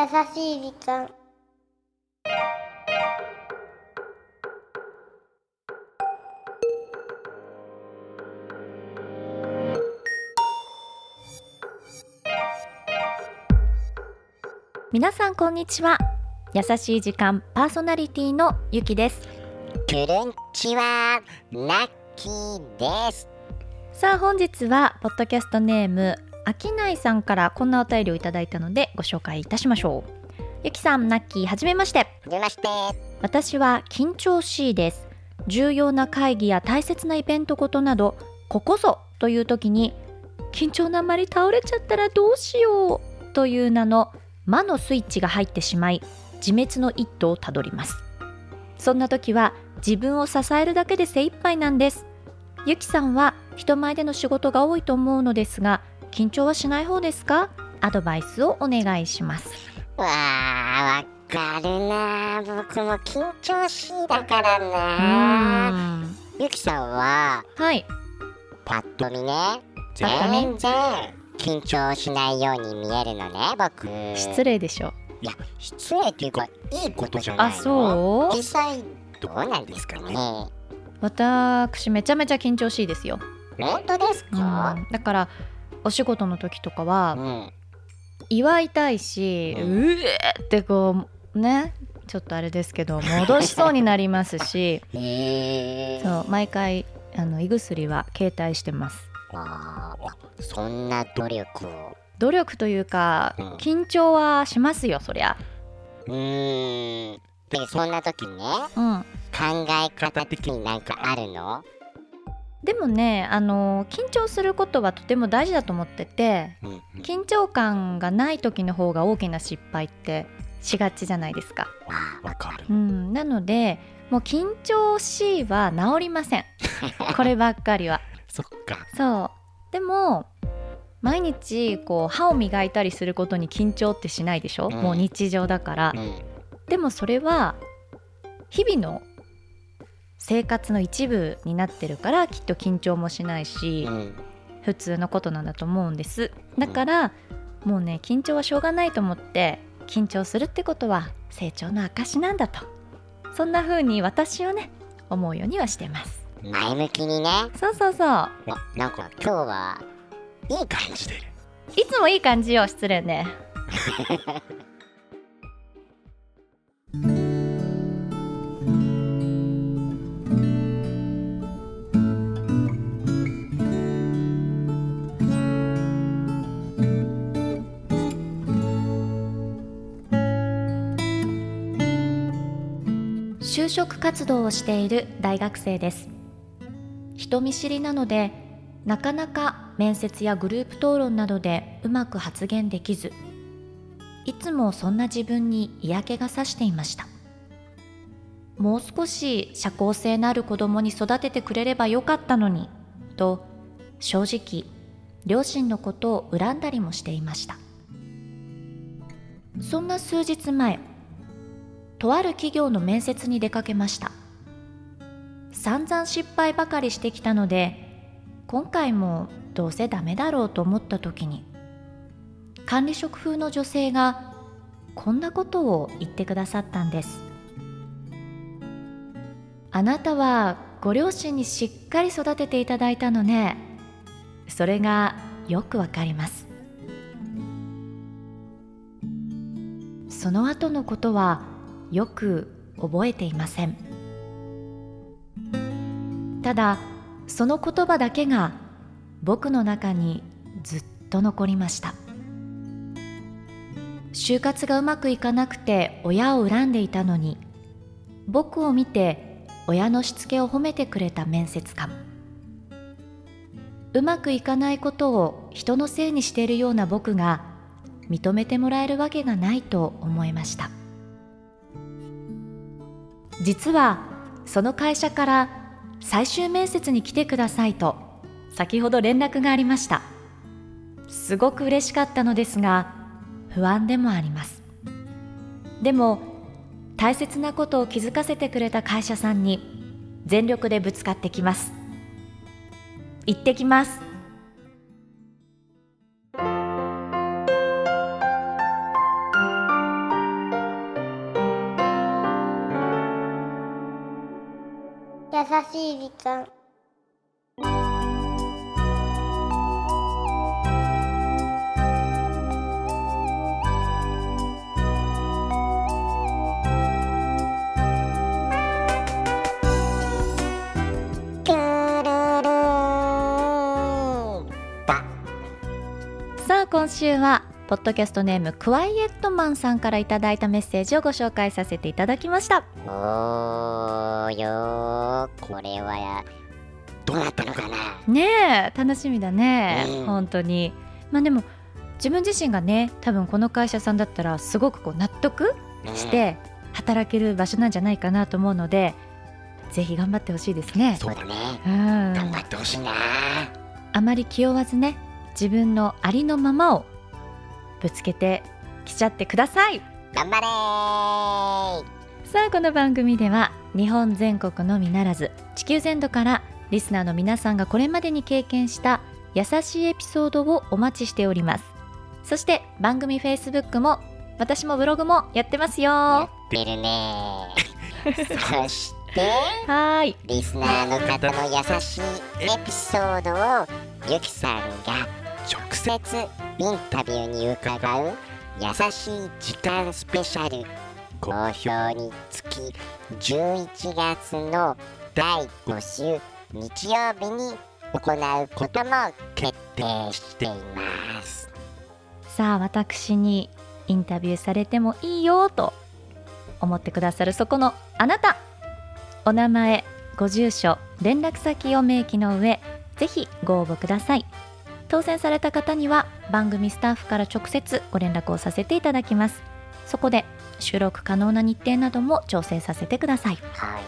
優しい時間。皆さんこんにちは。優しい時間パーソナリティのゆきです。くるんちは、ラッキーです。さあ本日はポッドキャストネームあきないさんからこんなお便りをいただいたのでご紹介いたしましょう。ゆきさんナッキーはじめまして。はじめまして。私は緊張しいです。重要な会議や大切なイベントごとなどここぞという時に緊張のあまり倒れちゃったらどうしようという名の魔のスイッチが入ってしまい自滅の一途をたどります。そんな時は自分を支えるだけで精一杯なんです。ゆきさんは人前での仕事が多いと思うのですが緊張はしない方ですか？アドバイスをお願いします。わあ、わかるな。僕も緊張しいだからな。ゆきさんは、はい。パッと見ね、全然緊張しないように見えるのね、僕。失礼でしょいや、失礼っていうか、いいことじゃないあのそう？実際、どうなんですかね。私めちゃめちゃ緊張しいですよ、本当ですうん。か、だからお仕事の時とかはうん。祝いたいし、ううんえーってこうねちょっとあれですけど戻しそうになりますし。そう毎回あの胃薬は携帯してますあーそんな努力を。努力というかうん緊張はしますよそりゃうーん。で、そんな時ね、うん考え方的になんかあるの？でもねあの緊張することはとても大事だと思っててうん。緊張感がない時の方が大きな失敗ってしがちじゃないですかあわかる。うん、なのでもう緊張しいは治りません こればっかりはそっか。そうでも毎日こう歯を磨いたりすることに緊張ってしないでしょ、うんもう日常だからうん。でもそれは日々の生活の一部になってるからきっと緊張もしないし、うん。普通のことなんだと思うんです。だからもうね緊張はしょうがないと思って緊張するってことは成長の証なんだと。そんな風に私はね思うようにはしてます。前向きにね。そうそうそう。あなんか今日は、いい感じで。いつもいい感じよ失礼ね 就職活動をしている大学生です。人見知りなのでなかなか面接やグループ討論などでうまく発言できずいつもそんな自分に嫌気がさしていました。もう少し社交性のある子供に育ててくれればよかったのにと正直両親のことを恨んだりもしていました。そんな数日前とある企業の面接に出かけました。散々失敗ばかりしてきたので今回もどうせダメだろうと思った時に管理職風の女性がこんなことを言ってくださったんです。あなたはご両親にしっかり育てていただいたのね。それがよくわかります。その後のことはよく覚えていません。ただその言葉だけが僕の中にずっと残りました。就活がうまくいかなくて親を恨んでいたのに僕を見て親のしつけを褒めてくれた面接官。うまくいかないことを人のせいにしているような僕が認めてもらえるわけがないと思いました。実はその会社から最終面接に来てくださいと先ほど連絡がありました。すごく嬉しかったのですが不安でもあります。でも大切なことを気づかせてくれた会社さんに全力でぶつかってきます。行ってきます。しい時間。さあ今週はポッドキャストネームクワイエットマンさんからいただいたメッセージをご紹介させていただきました。おーよーこれはやどうなったのかな？ねえ楽しみだね、うん。本当に。まあでも自分自身がね多分この会社さんだったらすごくこう納得して働ける場所なんじゃないかなと思うので、ぜひ頑張ってほしいですね。そうだね。うん、頑張ってほしいな。あまり気負わずね自分のありのままをぶつけてきちゃってください。頑張れさあこの番組では日本全国のみならず地球全土からリスナーの皆さんがこれまでに経験した優しいエピソードをお待ちしております。そして番組 Facebook も私もブログもやってますよ。やはってるねそしてーい。リスナーの方の優しいエピソードをゆきさんが直接インタビューに伺う優しい時間スペシャル。好評につき11月の第5週日曜日に行うことも決定しています。さあ私にインタビューされてもいいよと思ってくださるそこのあなた。お名前ご住所連絡先を明記の上ぜひご応募ください。当選された方には番組スタッフから直接ご連絡をさせていただきます。そこで収録可能な日程なども調整させてください。は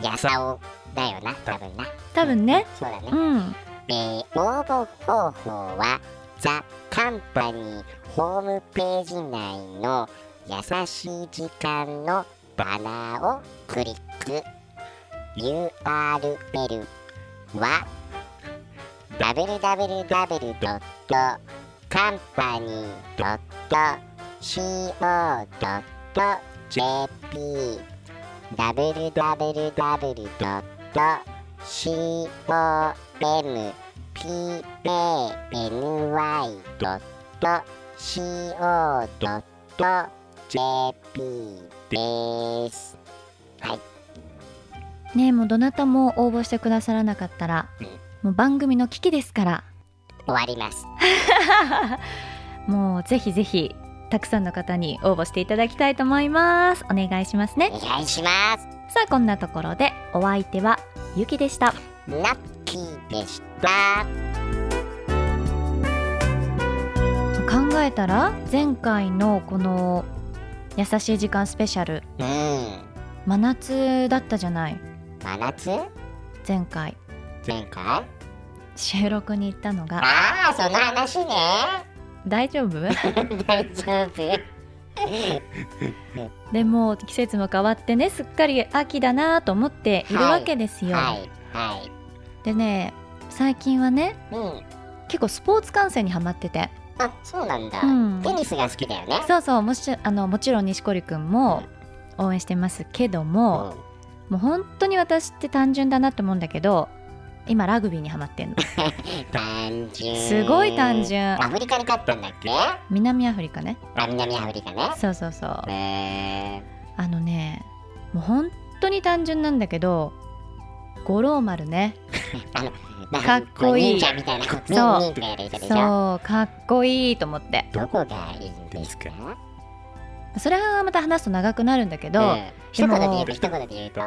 い。やさおだよな多分な。多分ね。そうだね。うん。えー応募方法はザ・カンパニーホームページ内の優しい時間のバナーをクリック。URL は www.company.co.jp www.company.co.jp です。はい。ねえもうどなたも応募してくださらなかったらうんもう番組の危機ですから終わります。もうぜひぜひたくさんの方に応募していただきたいと思いますお願いしますねお願いします。さあこんなところでお相手はゆきでしたナッキーでした。考えたら前回のこの優しい時間スペシャルうん。真夏だったじゃない真夏？前回前回収録に行ったのがああ、その話ね。大丈夫？大丈夫。でも季節も変わってねすっかり秋だなと思っているわけですよ、はい。はい。でね最近はねうん。結構スポーツ観戦にはまっててあ、そうなんだ。うんテニスが好きだよね。そうそうもしあのもちろん錦織くんも応援してますけども、もう本当に私って単純だなって思うんだけど今ラグビーにハマってんの。単純。すごい単純。アフリカに勝ったんだっけ？南アフリカね。あ、南アフリカね。そうそうそう。えあのねもう本当に単純なんだけど五郎丸ね。ー、あの、かっこいい。忍者みたいな。そう。そうかっこいいと思って。どこがいいんですか？それはまた話すと長くなるんだけど、うん一言で言うと、一言で言うと？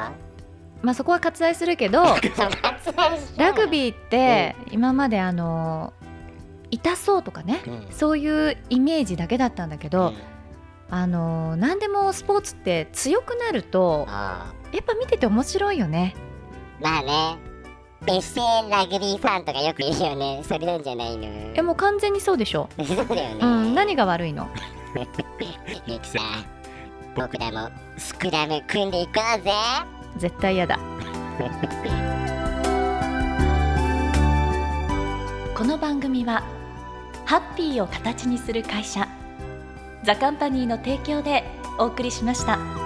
まあそこは割愛するけど ラグビーって今まであの痛そうとかねー、うん。そういうイメージだけだったんだけど、あの何でもスポーツって強くなるとあやっぱ見てて面白いよね。ーまあね。エセラグビーファンとかよくいるよね。それなんじゃないの。えもう完全にそうでしょ、そうだよね。うん、何が悪いの？ゆきさん、僕らもスクラム組んでいこうぜ。絶対嫌だ この番組はハッピーを形にする会社ザカンパニーの提供でお送りしました。